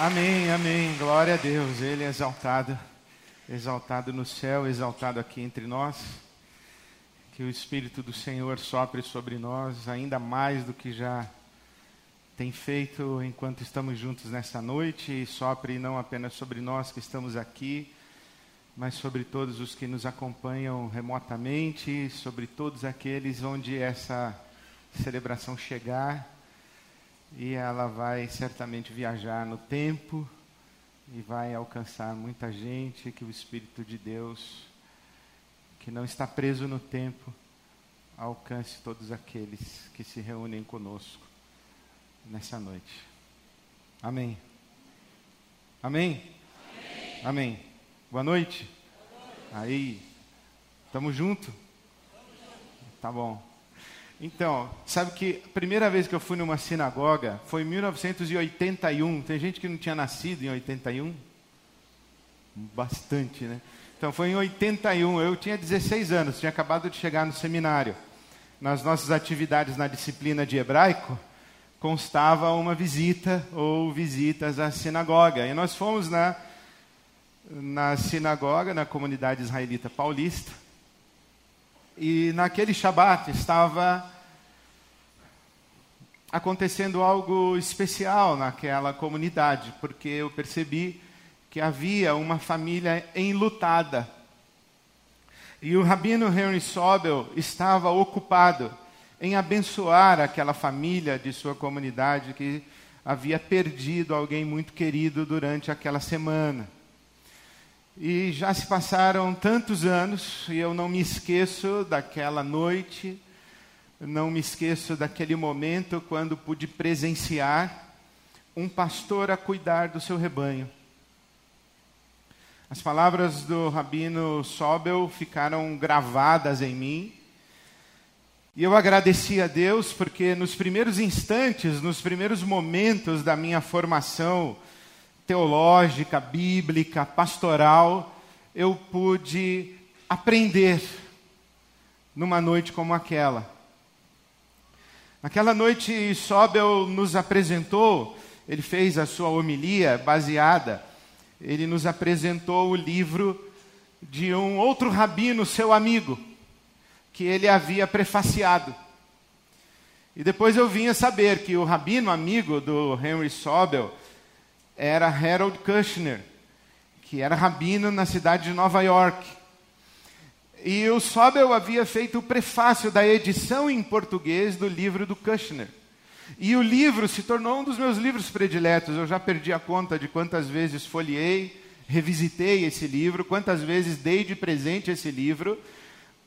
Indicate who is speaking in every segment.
Speaker 1: Amém, amém. Glória a Deus. Ele é exaltado, exaltado no céu, exaltado aqui entre nós. Que o Espírito do Senhor sopre sobre nós ainda mais do que já tem feito enquanto estamos juntos nessa noite e sopre não apenas sobre nós que estamos aqui, mas sobre todos os que nos acompanham remotamente, sobre todos aqueles onde essa celebração chegar e ela vai certamente viajar no tempo e vai alcançar muita gente que o Espírito de Deus, que não está preso no tempo, alcance todos aqueles que se reúnem conosco nessa noite. Amém. Amém? Amém. Amém. Boa noite. Boa noite. Aí, estamos juntos? Tá bom. Então, sabe que a primeira vez que eu fui numa sinagoga foi em 1981. Tem gente que não tinha nascido em 81? Bastante, né? Então foi em 81. Eu tinha 16 anos, tinha acabado de chegar no seminário. Nas nossas atividades na disciplina de hebraico, constava uma visita ou visitas à sinagoga. E nós fomos na, na sinagoga, na comunidade israelita paulista. E naquele Shabat estava acontecendo algo especial naquela comunidade, porque eu percebi que havia uma família enlutada. E o rabino Henry Sobel estava ocupado em abençoar aquela família de sua comunidade que havia perdido alguém muito querido durante aquela semana. E já se passaram tantos anos e eu não me esqueço daquela noite, não me esqueço daquele momento quando pude presenciar um pastor a cuidar do seu rebanho. As palavras do rabino Sobel ficaram gravadas em mim. E eu agradeci a Deus porque nos primeiros instantes, nos primeiros momentos da minha formação teológica, bíblica, pastoral, eu pude aprender numa noite como aquela. Naquela noite, Sobel nos apresentou, ele fez a sua homilia baseada, ele nos apresentou o livro de um outro rabino, seu amigo, que ele havia prefaciado. E depois eu vinha saber que o rabino amigo do Henry Sobel, era Harold Kushner, que era rabino na cidade de Nova York. E o Sobel havia feito o prefácio da edição em português do livro do Kushner. E o livro se tornou um dos meus livros prediletos. Eu já perdi a conta de quantas vezes folhei, revisitei esse livro, quantas vezes dei de presente esse livro.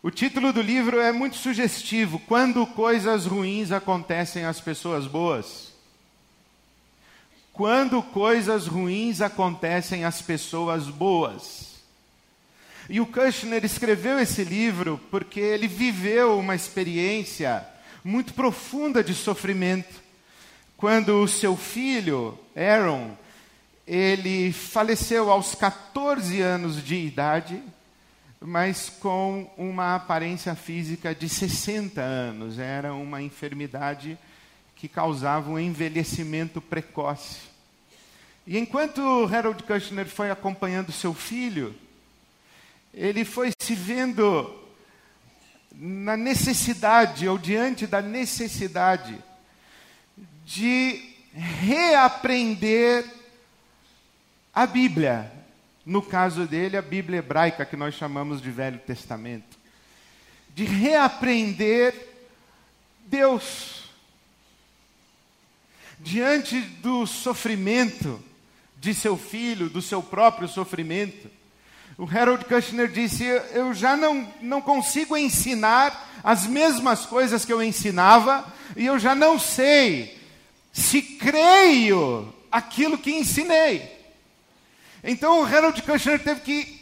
Speaker 1: O título do livro é muito sugestivo: Quando coisas ruins acontecem às pessoas boas quando coisas ruins acontecem às pessoas boas. E o Kushner escreveu esse livro porque ele viveu uma experiência muito profunda de sofrimento. Quando o seu filho, Aaron, ele faleceu aos 14 anos de idade, mas com uma aparência física de 60 anos. Era uma enfermidade que causava um envelhecimento precoce. E enquanto Harold Kushner foi acompanhando seu filho, ele foi se vendo na necessidade, ou diante da necessidade, de reaprender a Bíblia. No caso dele, a Bíblia hebraica, que nós chamamos de Velho Testamento. De reaprender Deus diante do sofrimento de seu filho, do seu próprio sofrimento. O Harold Kushner disse: Eu já não, não consigo ensinar as mesmas coisas que eu ensinava, e eu já não sei se creio aquilo que ensinei. Então o Harold Kushner teve que,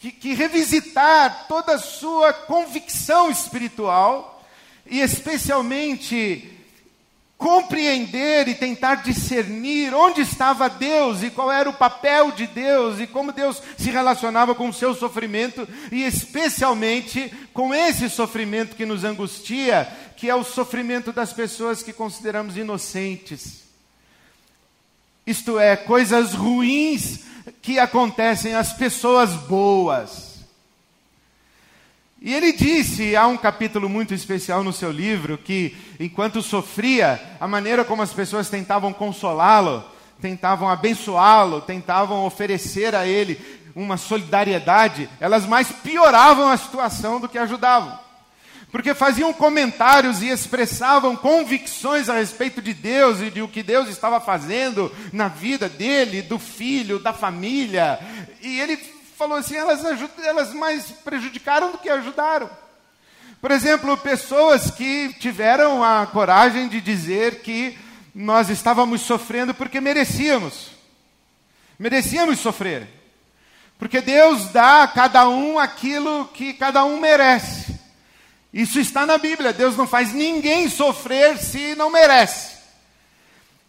Speaker 1: que, que revisitar toda a sua convicção espiritual, e especialmente compreender e tentar discernir onde estava Deus e qual era o papel de Deus e como Deus se relacionava com o seu sofrimento e especialmente com esse sofrimento que nos angustia, que é o sofrimento das pessoas que consideramos inocentes. Isto é, coisas ruins que acontecem às pessoas boas. E ele disse, há um capítulo muito especial no seu livro, que enquanto sofria, a maneira como as pessoas tentavam consolá-lo, tentavam abençoá-lo, tentavam oferecer a ele uma solidariedade, elas mais pioravam a situação do que ajudavam. Porque faziam comentários e expressavam convicções a respeito de Deus e de o que Deus estava fazendo na vida dele, do filho, da família. E ele falou assim: elas, elas mais prejudicaram do que ajudaram. Por exemplo, pessoas que tiveram a coragem de dizer que nós estávamos sofrendo porque merecíamos. Merecíamos sofrer. Porque Deus dá a cada um aquilo que cada um merece. Isso está na Bíblia. Deus não faz ninguém sofrer se não merece.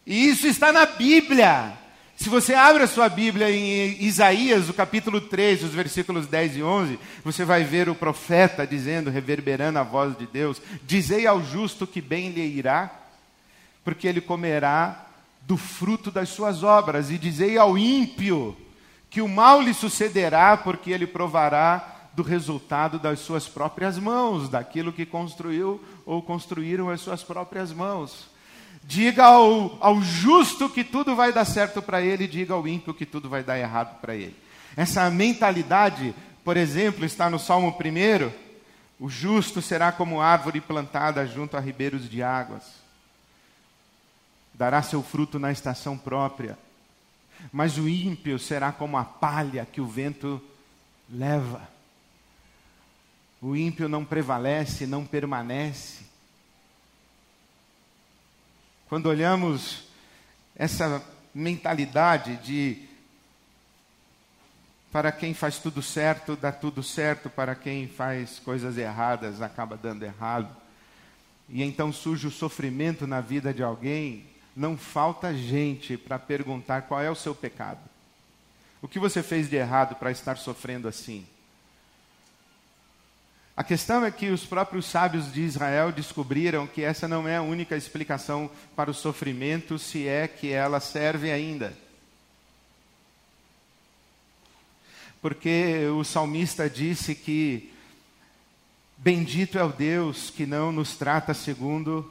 Speaker 1: E isso está na Bíblia. Se você abre a sua Bíblia em Isaías, o capítulo 3, os versículos 10 e 11, você vai ver o profeta dizendo, reverberando a voz de Deus: Dizei ao justo que bem lhe irá, porque ele comerá do fruto das suas obras, e dizei ao ímpio que o mal lhe sucederá, porque ele provará do resultado das suas próprias mãos, daquilo que construiu ou construíram as suas próprias mãos. Diga ao, ao justo que tudo vai dar certo para ele, diga ao ímpio que tudo vai dar errado para ele. Essa mentalidade, por exemplo, está no Salmo 1. O justo será como árvore plantada junto a ribeiros de águas. Dará seu fruto na estação própria. Mas o ímpio será como a palha que o vento leva. O ímpio não prevalece, não permanece. Quando olhamos essa mentalidade de para quem faz tudo certo, dá tudo certo, para quem faz coisas erradas, acaba dando errado. E então surge o sofrimento na vida de alguém, não falta gente para perguntar qual é o seu pecado. O que você fez de errado para estar sofrendo assim? A questão é que os próprios sábios de Israel descobriram que essa não é a única explicação para o sofrimento, se é que ela serve ainda. Porque o salmista disse que bendito é o Deus que não nos trata segundo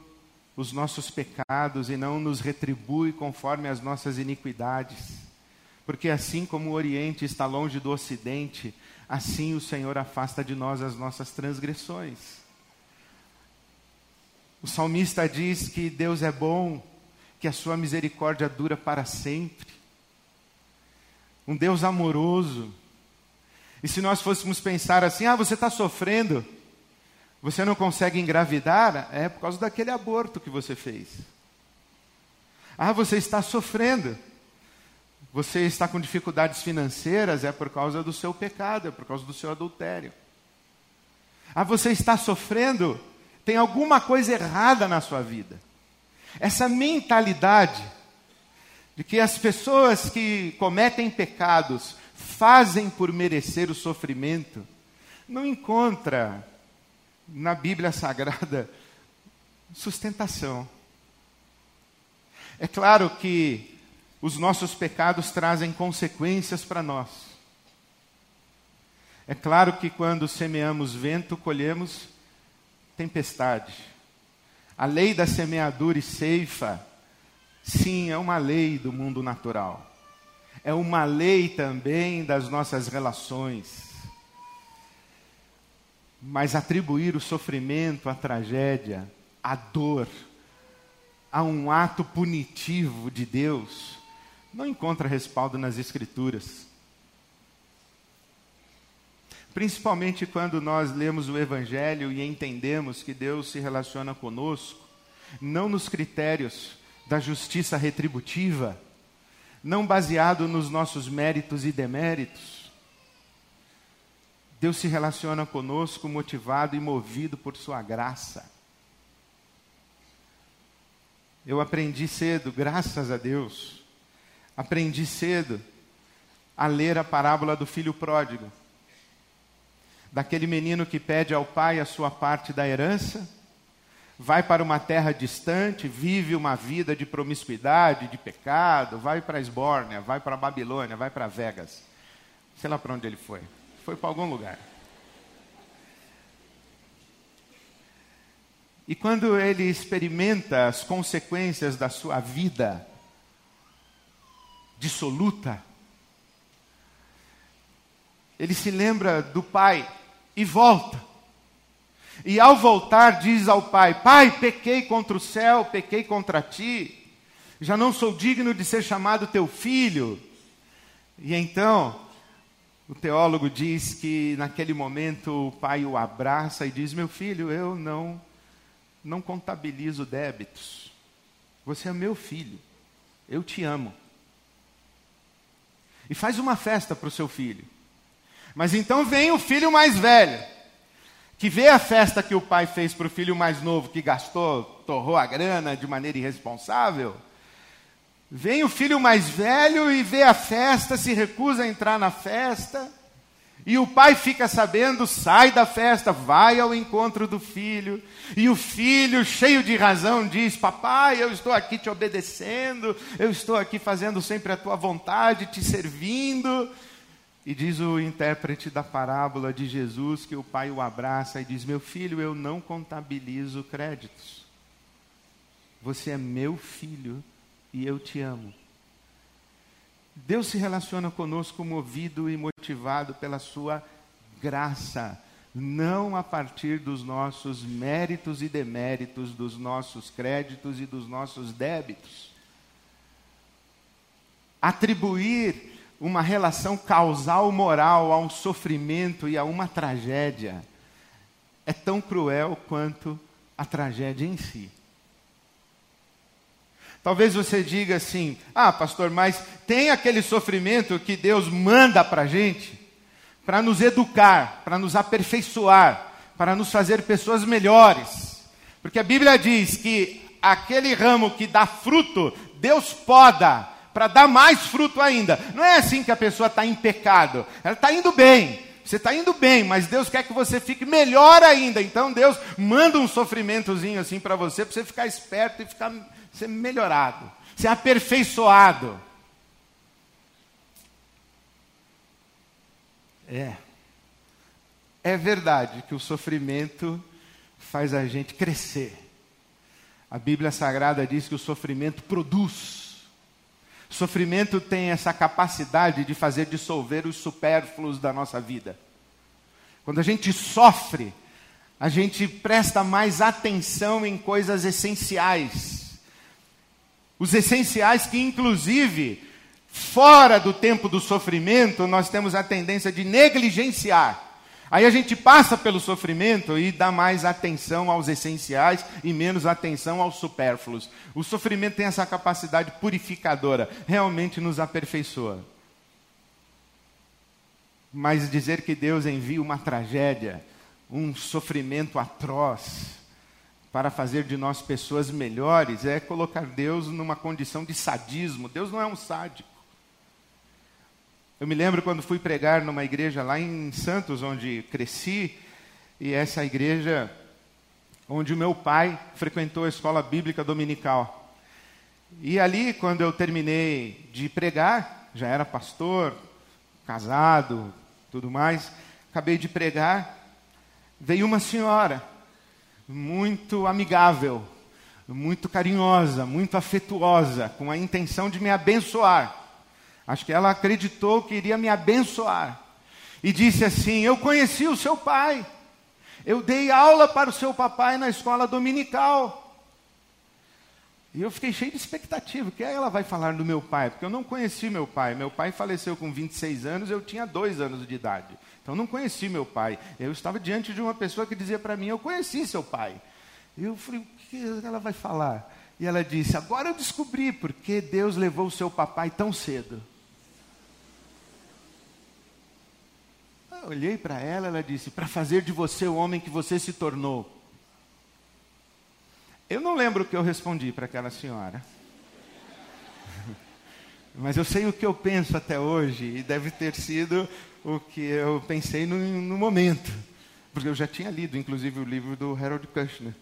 Speaker 1: os nossos pecados e não nos retribui conforme as nossas iniquidades. Porque assim como o Oriente está longe do Ocidente, assim o Senhor afasta de nós as nossas transgressões. O salmista diz que Deus é bom, que a sua misericórdia dura para sempre. Um Deus amoroso. E se nós fôssemos pensar assim, ah, você está sofrendo, você não consegue engravidar, é por causa daquele aborto que você fez. Ah, você está sofrendo, você está com dificuldades financeiras, é por causa do seu pecado, é por causa do seu adultério. Ah, você está sofrendo, tem alguma coisa errada na sua vida. Essa mentalidade de que as pessoas que cometem pecados fazem por merecer o sofrimento, não encontra na Bíblia Sagrada sustentação. É claro que os nossos pecados trazem consequências para nós. É claro que quando semeamos vento, colhemos tempestade. A lei da semeadura e ceifa, sim, é uma lei do mundo natural. É uma lei também das nossas relações. Mas atribuir o sofrimento, a tragédia, a dor, a um ato punitivo de Deus, não encontra respaldo nas Escrituras. Principalmente quando nós lemos o Evangelho e entendemos que Deus se relaciona conosco, não nos critérios da justiça retributiva, não baseado nos nossos méritos e deméritos. Deus se relaciona conosco motivado e movido por Sua graça. Eu aprendi cedo, graças a Deus, aprendi cedo a ler a parábola do filho pródigo. Daquele menino que pede ao pai a sua parte da herança, vai para uma terra distante, vive uma vida de promiscuidade, de pecado, vai para Esbórnia, vai para Babilônia, vai para Vegas. Sei lá para onde ele foi. Foi para algum lugar. E quando ele experimenta as consequências da sua vida dissoluta, ele se lembra do pai e volta. E ao voltar, diz ao pai: Pai, pequei contra o céu, pequei contra ti, já não sou digno de ser chamado teu filho. E então, o teólogo diz que naquele momento o pai o abraça e diz: Meu filho, eu não, não contabilizo débitos. Você é meu filho, eu te amo. E faz uma festa para o seu filho. Mas então vem o filho mais velho que vê a festa que o pai fez para o filho mais novo, que gastou, torrou a grana de maneira irresponsável, vem o filho mais velho e vê a festa, se recusa a entrar na festa, e o pai fica sabendo, sai da festa, vai ao encontro do filho, e o filho, cheio de razão, diz: Papai, eu estou aqui te obedecendo, eu estou aqui fazendo sempre a tua vontade, te servindo. E diz o intérprete da parábola de Jesus que o pai o abraça e diz: Meu filho, eu não contabilizo créditos. Você é meu filho e eu te amo. Deus se relaciona conosco movido e motivado pela sua graça, não a partir dos nossos méritos e deméritos, dos nossos créditos e dos nossos débitos. Atribuir uma relação causal moral a um sofrimento e a uma tragédia é tão cruel quanto a tragédia em si. Talvez você diga assim: ah, pastor, mas tem aquele sofrimento que Deus manda para a gente para nos educar, para nos aperfeiçoar, para nos fazer pessoas melhores. Porque a Bíblia diz que aquele ramo que dá fruto, Deus poda para dar mais fruto ainda. Não é assim que a pessoa está em pecado, ela está indo bem. Você está indo bem, mas Deus quer que você fique melhor ainda. Então Deus manda um sofrimentozinho assim para você, para você ficar esperto e ficar ser melhorado, ser aperfeiçoado. É. É verdade que o sofrimento faz a gente crescer. A Bíblia Sagrada diz que o sofrimento produz. Sofrimento tem essa capacidade de fazer dissolver os supérfluos da nossa vida. Quando a gente sofre, a gente presta mais atenção em coisas essenciais. Os essenciais que, inclusive, fora do tempo do sofrimento, nós temos a tendência de negligenciar. Aí a gente passa pelo sofrimento e dá mais atenção aos essenciais e menos atenção aos supérfluos. O sofrimento tem essa capacidade purificadora, realmente nos aperfeiçoa. Mas dizer que Deus envia uma tragédia, um sofrimento atroz, para fazer de nós pessoas melhores, é colocar Deus numa condição de sadismo. Deus não é um sádico. Eu me lembro quando fui pregar numa igreja lá em Santos, onde cresci, e essa igreja onde o meu pai frequentou a escola bíblica dominical. E ali, quando eu terminei de pregar, já era pastor, casado, tudo mais, acabei de pregar, veio uma senhora, muito amigável, muito carinhosa, muito afetuosa, com a intenção de me abençoar. Acho que ela acreditou que iria me abençoar. E disse assim: Eu conheci o seu pai. Eu dei aula para o seu papai na escola dominical. E eu fiquei cheio de expectativa. O que ela vai falar do meu pai? Porque eu não conheci meu pai. Meu pai faleceu com 26 anos, eu tinha dois anos de idade. Então não conheci meu pai. Eu estava diante de uma pessoa que dizia para mim: Eu conheci seu pai. Eu falei: O que ela vai falar? E ela disse: Agora eu descobri porque Deus levou o seu papai tão cedo. Eu olhei para ela, ela disse: Para fazer de você o homem que você se tornou. Eu não lembro o que eu respondi para aquela senhora. Mas eu sei o que eu penso até hoje, e deve ter sido o que eu pensei no, no momento. Porque eu já tinha lido, inclusive, o livro do Harold Kushner.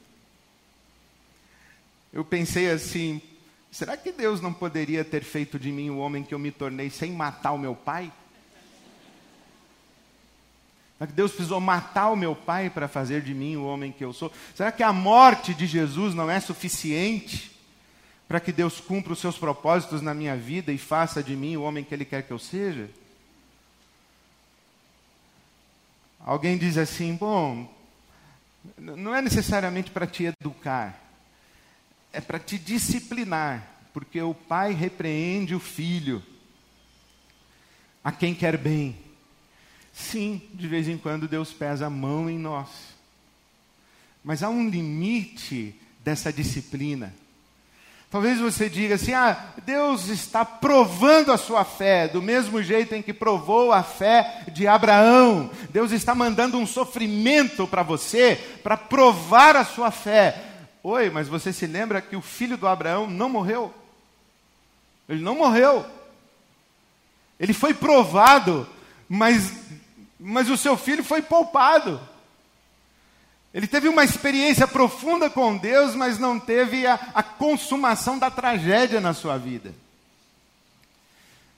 Speaker 1: eu pensei assim: será que Deus não poderia ter feito de mim o homem que eu me tornei sem matar o meu pai? Será que Deus precisou matar o meu pai para fazer de mim o homem que eu sou? Será que a morte de Jesus não é suficiente para que Deus cumpra os seus propósitos na minha vida e faça de mim o homem que Ele quer que eu seja? Alguém diz assim: bom, não é necessariamente para te educar, é para te disciplinar, porque o pai repreende o filho, a quem quer bem. Sim, de vez em quando Deus pesa a mão em nós, mas há um limite dessa disciplina. Talvez você diga assim: ah, Deus está provando a sua fé, do mesmo jeito em que provou a fé de Abraão. Deus está mandando um sofrimento para você, para provar a sua fé. Oi, mas você se lembra que o filho do Abraão não morreu? Ele não morreu. Ele foi provado, mas, mas o seu filho foi poupado. Ele teve uma experiência profunda com Deus, mas não teve a, a consumação da tragédia na sua vida.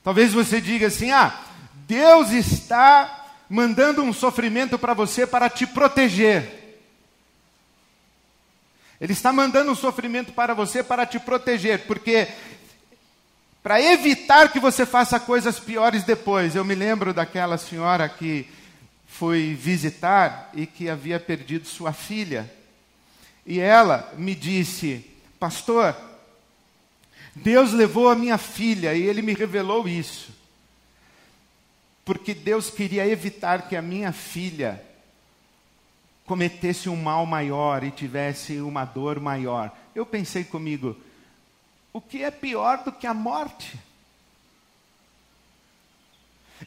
Speaker 1: Talvez você diga assim: ah, Deus está mandando um sofrimento para você para te proteger. Ele está mandando um sofrimento para você para te proteger, porque para evitar que você faça coisas piores depois. Eu me lembro daquela senhora que foi visitar e que havia perdido sua filha. E ela me disse: Pastor, Deus levou a minha filha e ele me revelou isso. Porque Deus queria evitar que a minha filha cometesse um mal maior e tivesse uma dor maior. Eu pensei comigo: o que é pior do que a morte?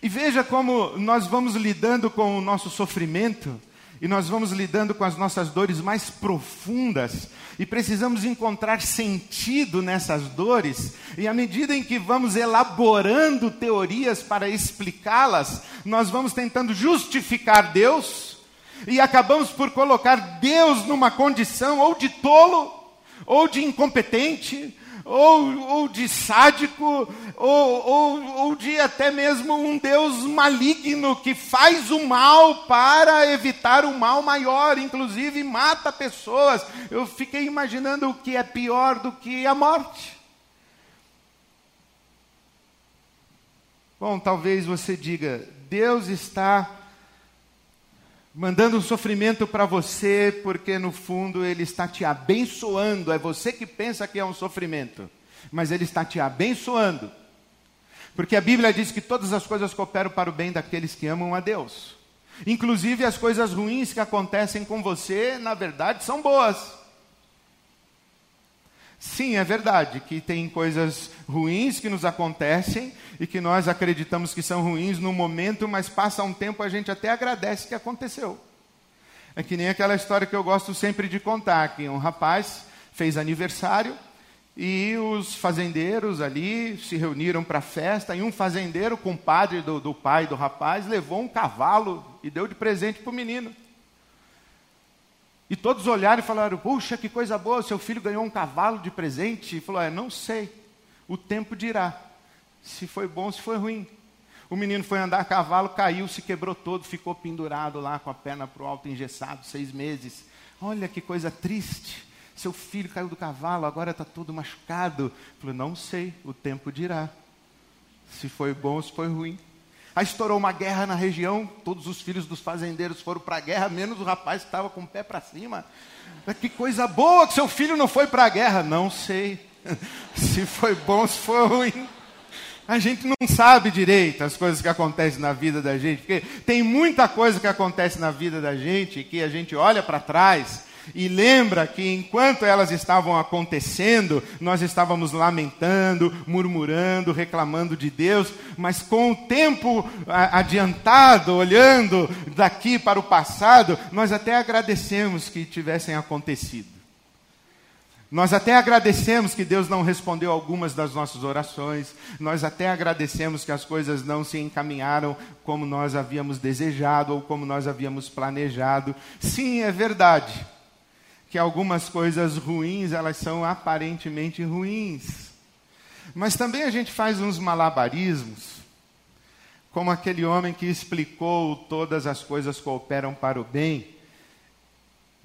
Speaker 1: E veja como nós vamos lidando com o nosso sofrimento, e nós vamos lidando com as nossas dores mais profundas, e precisamos encontrar sentido nessas dores, e à medida em que vamos elaborando teorias para explicá-las, nós vamos tentando justificar Deus, e acabamos por colocar Deus numa condição ou de tolo, ou de incompetente, ou, ou de sádico, ou, ou, ou de até mesmo um Deus maligno que faz o mal para evitar o mal maior, inclusive mata pessoas. Eu fiquei imaginando o que é pior do que a morte. Bom, talvez você diga, Deus está mandando um sofrimento para você, porque no fundo ele está te abençoando. É você que pensa que é um sofrimento, mas ele está te abençoando. Porque a Bíblia diz que todas as coisas cooperam para o bem daqueles que amam a Deus. Inclusive as coisas ruins que acontecem com você, na verdade, são boas. Sim, é verdade que tem coisas ruins que nos acontecem e que nós acreditamos que são ruins no momento, mas passa um tempo a gente até agradece que aconteceu. É que nem aquela história que eu gosto sempre de contar, que um rapaz fez aniversário e os fazendeiros ali se reuniram para a festa e um fazendeiro, compadre do, do pai do rapaz, levou um cavalo e deu de presente para o menino. E todos olharam e falaram: Puxa, que coisa boa, seu filho ganhou um cavalo de presente. E falou: É, não sei, o tempo dirá se foi bom, se foi ruim. O menino foi andar a cavalo, caiu, se quebrou todo, ficou pendurado lá com a perna para o alto, engessado, seis meses. Olha que coisa triste. Seu filho caiu do cavalo, agora está todo machucado. Falou: Não sei, o tempo dirá se foi bom se foi ruim. Aí estourou uma guerra na região, todos os filhos dos fazendeiros foram para a guerra, menos o rapaz que estava com o pé para cima. Que coisa boa que seu filho não foi para a guerra. Não sei se foi bom, se foi ruim. A gente não sabe direito as coisas que acontecem na vida da gente, porque tem muita coisa que acontece na vida da gente que a gente olha para trás e lembra que enquanto elas estavam acontecendo, nós estávamos lamentando, murmurando, reclamando de Deus, mas com o tempo adiantado, olhando daqui para o passado, nós até agradecemos que tivessem acontecido. Nós até agradecemos que Deus não respondeu algumas das nossas orações, nós até agradecemos que as coisas não se encaminharam como nós havíamos desejado ou como nós havíamos planejado. Sim, é verdade que algumas coisas ruins, elas são aparentemente ruins. Mas também a gente faz uns malabarismos, como aquele homem que explicou todas as coisas cooperam para o bem,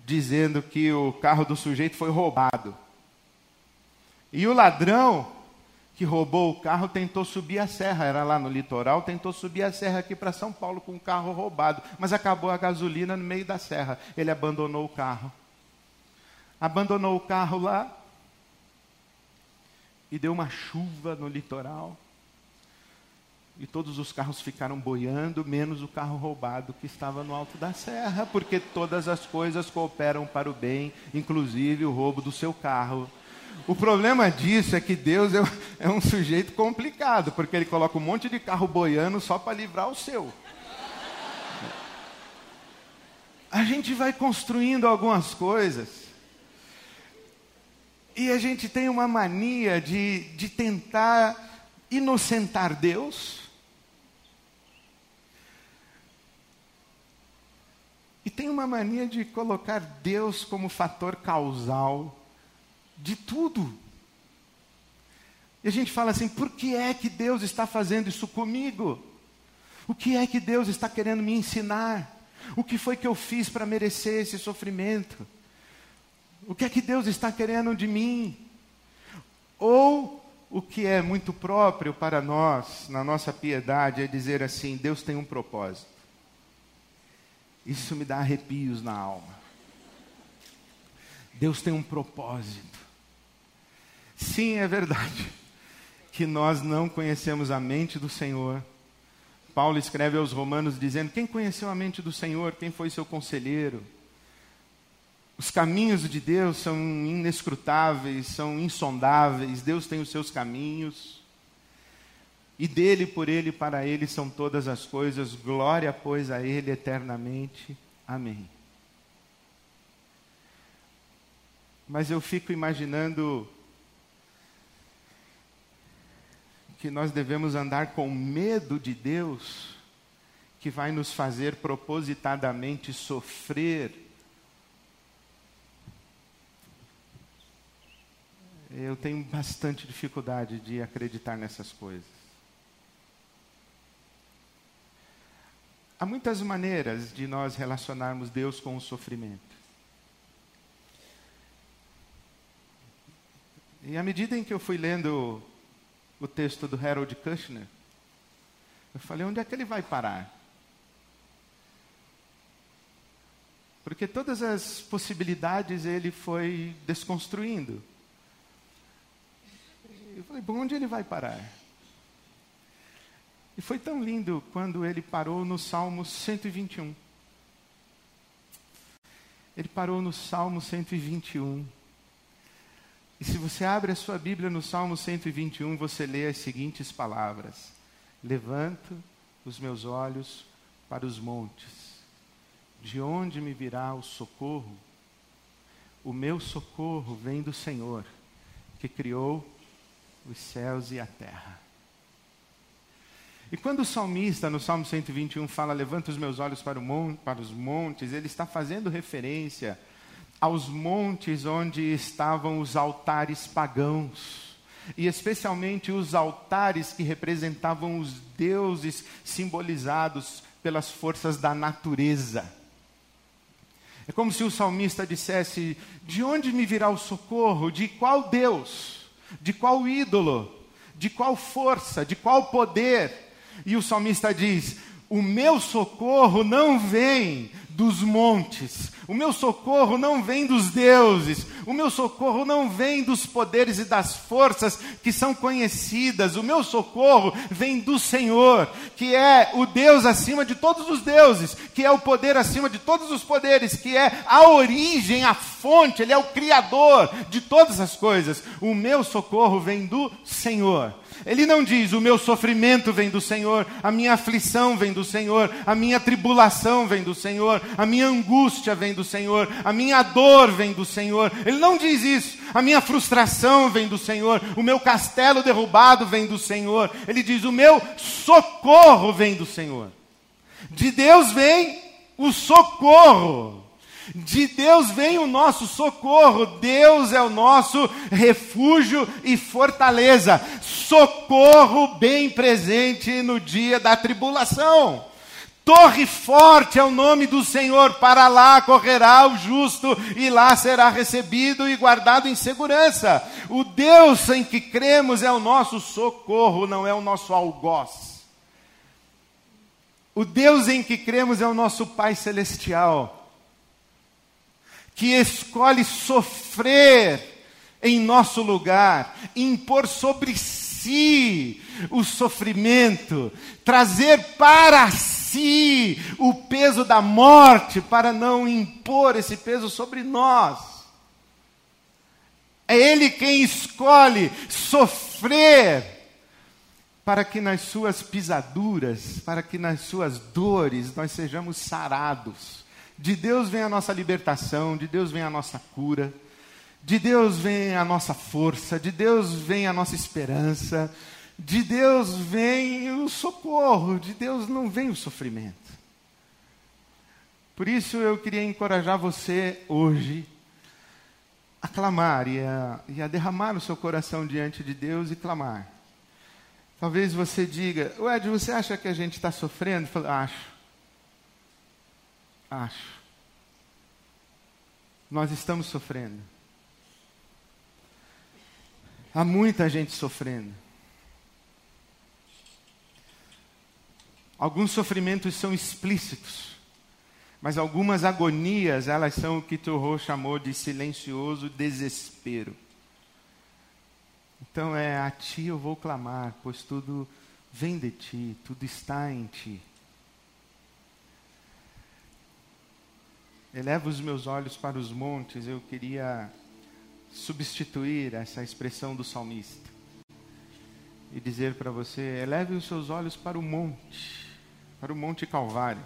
Speaker 1: dizendo que o carro do sujeito foi roubado. E o ladrão que roubou o carro tentou subir a serra, era lá no litoral, tentou subir a serra aqui para São Paulo com um carro roubado, mas acabou a gasolina no meio da serra. Ele abandonou o carro abandonou o carro lá e deu uma chuva no litoral. E todos os carros ficaram boiando, menos o carro roubado que estava no alto da serra, porque todas as coisas cooperam para o bem, inclusive o roubo do seu carro. O problema disso é que Deus é, é um sujeito complicado, porque ele coloca um monte de carro boiando só para livrar o seu. A gente vai construindo algumas coisas e a gente tem uma mania de, de tentar inocentar Deus. E tem uma mania de colocar Deus como fator causal de tudo. E a gente fala assim: por que é que Deus está fazendo isso comigo? O que é que Deus está querendo me ensinar? O que foi que eu fiz para merecer esse sofrimento? O que é que Deus está querendo de mim? Ou o que é muito próprio para nós, na nossa piedade, é dizer assim: Deus tem um propósito. Isso me dá arrepios na alma. Deus tem um propósito. Sim, é verdade que nós não conhecemos a mente do Senhor. Paulo escreve aos Romanos dizendo: Quem conheceu a mente do Senhor? Quem foi seu conselheiro? Os caminhos de Deus são inescrutáveis, são insondáveis. Deus tem os seus caminhos. E dele, por ele, para ele são todas as coisas. Glória, pois, a ele eternamente. Amém. Mas eu fico imaginando que nós devemos andar com medo de Deus, que vai nos fazer propositadamente sofrer eu tenho bastante dificuldade de acreditar nessas coisas. Há muitas maneiras de nós relacionarmos Deus com o sofrimento. E à medida em que eu fui lendo o texto do Harold Kushner, eu falei: onde é que ele vai parar? Porque todas as possibilidades ele foi desconstruindo. Eu falei, por onde ele vai parar? E foi tão lindo quando ele parou no Salmo 121. Ele parou no Salmo 121. E se você abre a sua Bíblia no Salmo 121, você lê as seguintes palavras: Levanto os meus olhos para os montes. De onde me virá o socorro? O meu socorro vem do Senhor, que criou os céus e a terra. E quando o salmista, no Salmo 121, fala: Levanta os meus olhos para, para os montes, ele está fazendo referência aos montes onde estavam os altares pagãos, e especialmente os altares que representavam os deuses simbolizados pelas forças da natureza. É como se o salmista dissesse: De onde me virá o socorro? De qual Deus? De qual ídolo? De qual força? De qual poder? E o salmista diz: O meu socorro não vem dos montes, o meu socorro não vem dos deuses, o meu socorro não vem dos poderes e das forças que são conhecidas, o meu socorro vem do Senhor, que é o Deus acima de todos os deuses, que é o poder acima de todos os poderes, que é a origem, a fonte, Ele é o Criador de todas as coisas. O meu socorro vem do Senhor. Ele não diz: o meu sofrimento vem do Senhor, a minha aflição vem do Senhor, a minha tribulação vem do Senhor, a minha angústia vem do Senhor, a minha dor vem do Senhor. Ele não diz isso. A minha frustração vem do Senhor, o meu castelo derrubado vem do Senhor. Ele diz: o meu socorro vem do Senhor. De Deus vem o socorro. De Deus vem o nosso socorro, Deus é o nosso refúgio e fortaleza, socorro bem presente no dia da tribulação. Torre forte é o nome do Senhor, para lá correrá o justo e lá será recebido e guardado em segurança. O Deus em que cremos é o nosso socorro, não é o nosso algoz. O Deus em que cremos é o nosso Pai Celestial, que escolhe sofrer em nosso lugar, impor sobre si o sofrimento, trazer para si o peso da morte para não impor esse peso sobre nós. É Ele quem escolhe sofrer para que nas suas pisaduras, para que nas suas dores nós sejamos sarados. De Deus vem a nossa libertação, de Deus vem a nossa cura, de Deus vem a nossa força, de Deus vem a nossa esperança, de Deus vem o socorro, de Deus não vem o sofrimento. Por isso eu queria encorajar você hoje a clamar e a, e a derramar o seu coração diante de Deus e clamar. Talvez você diga, Ed, você acha que a gente está sofrendo? Falo, acho. Acho. Nós estamos sofrendo. Há muita gente sofrendo. Alguns sofrimentos são explícitos, mas algumas agonias, elas são o que Torro chamou de silencioso desespero. Então é a ti eu vou clamar, pois tudo vem de ti, tudo está em ti. Eleva os meus olhos para os montes, eu queria substituir essa expressão do salmista e dizer para você: eleve os seus olhos para o monte para o Monte Calvário.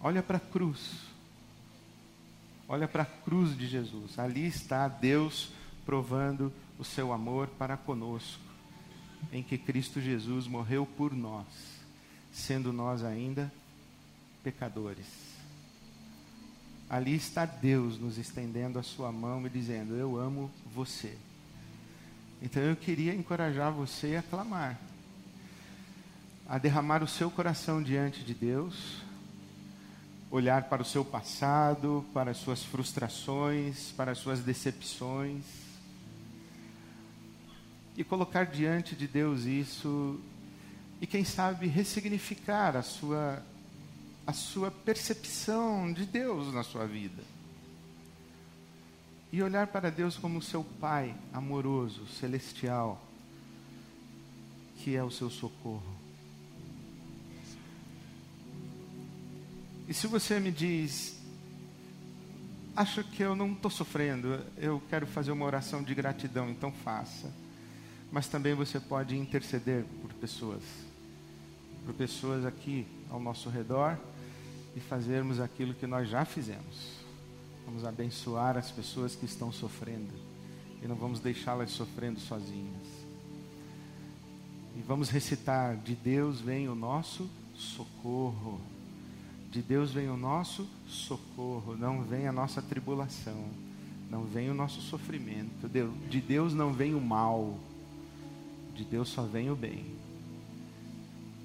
Speaker 1: Olha para a cruz. Olha para a cruz de Jesus. Ali está Deus provando o seu amor para conosco, em que Cristo Jesus morreu por nós, sendo nós ainda pecadores. Ali está Deus nos estendendo a sua mão e dizendo: Eu amo você. Então eu queria encorajar você a clamar a derramar o seu coração diante de Deus, olhar para o seu passado, para as suas frustrações, para as suas decepções, e colocar diante de Deus isso, e quem sabe ressignificar a sua, a sua percepção de Deus na sua vida. E olhar para Deus como seu Pai amoroso, celestial, que é o seu socorro. E se você me diz, acho que eu não estou sofrendo, eu quero fazer uma oração de gratidão, então faça. Mas também você pode interceder por pessoas, por pessoas aqui ao nosso redor e fazermos aquilo que nós já fizemos. Vamos abençoar as pessoas que estão sofrendo e não vamos deixá-las sofrendo sozinhas. E vamos recitar: de Deus vem o nosso socorro. De Deus vem o nosso socorro, não vem a nossa tribulação, não vem o nosso sofrimento. De Deus não vem o mal, de Deus só vem o bem.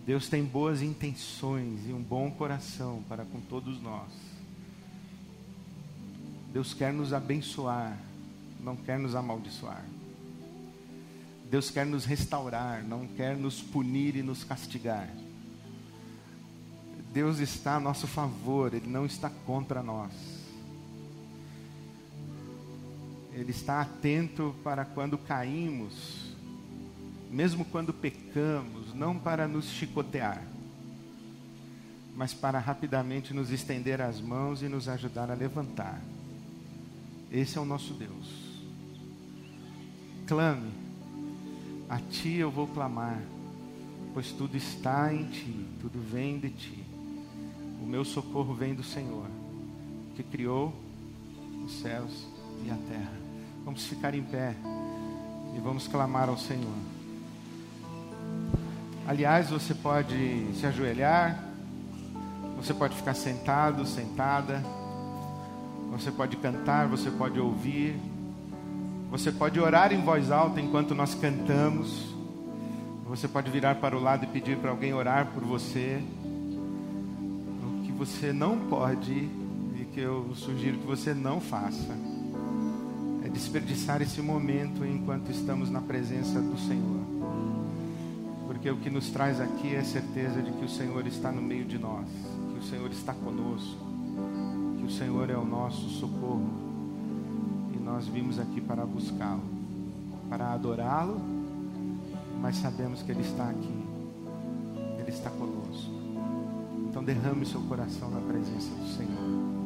Speaker 1: Deus tem boas intenções e um bom coração para com todos nós. Deus quer nos abençoar, não quer nos amaldiçoar. Deus quer nos restaurar, não quer nos punir e nos castigar. Deus está a nosso favor, Ele não está contra nós. Ele está atento para quando caímos, mesmo quando pecamos, não para nos chicotear, mas para rapidamente nos estender as mãos e nos ajudar a levantar. Esse é o nosso Deus. Clame, a Ti eu vou clamar, pois tudo está em Ti, tudo vem de Ti. O meu socorro vem do Senhor, que criou os céus e a terra. Vamos ficar em pé e vamos clamar ao Senhor. Aliás, você pode se ajoelhar, Você pode ficar sentado, sentada. Você pode cantar, você pode ouvir. Você pode orar em voz alta enquanto nós cantamos. Você pode virar para o lado e pedir para alguém orar por você. O que você não pode e que eu sugiro que você não faça é desperdiçar esse momento enquanto estamos na presença do Senhor. Porque o que nos traz aqui é a certeza de que o Senhor está no meio de nós, que o Senhor está conosco, que o Senhor é o nosso socorro. E nós vimos aqui para buscá-lo, para adorá-lo, mas sabemos que Ele está aqui, Ele está conosco. Então derrame seu coração na presença do Senhor.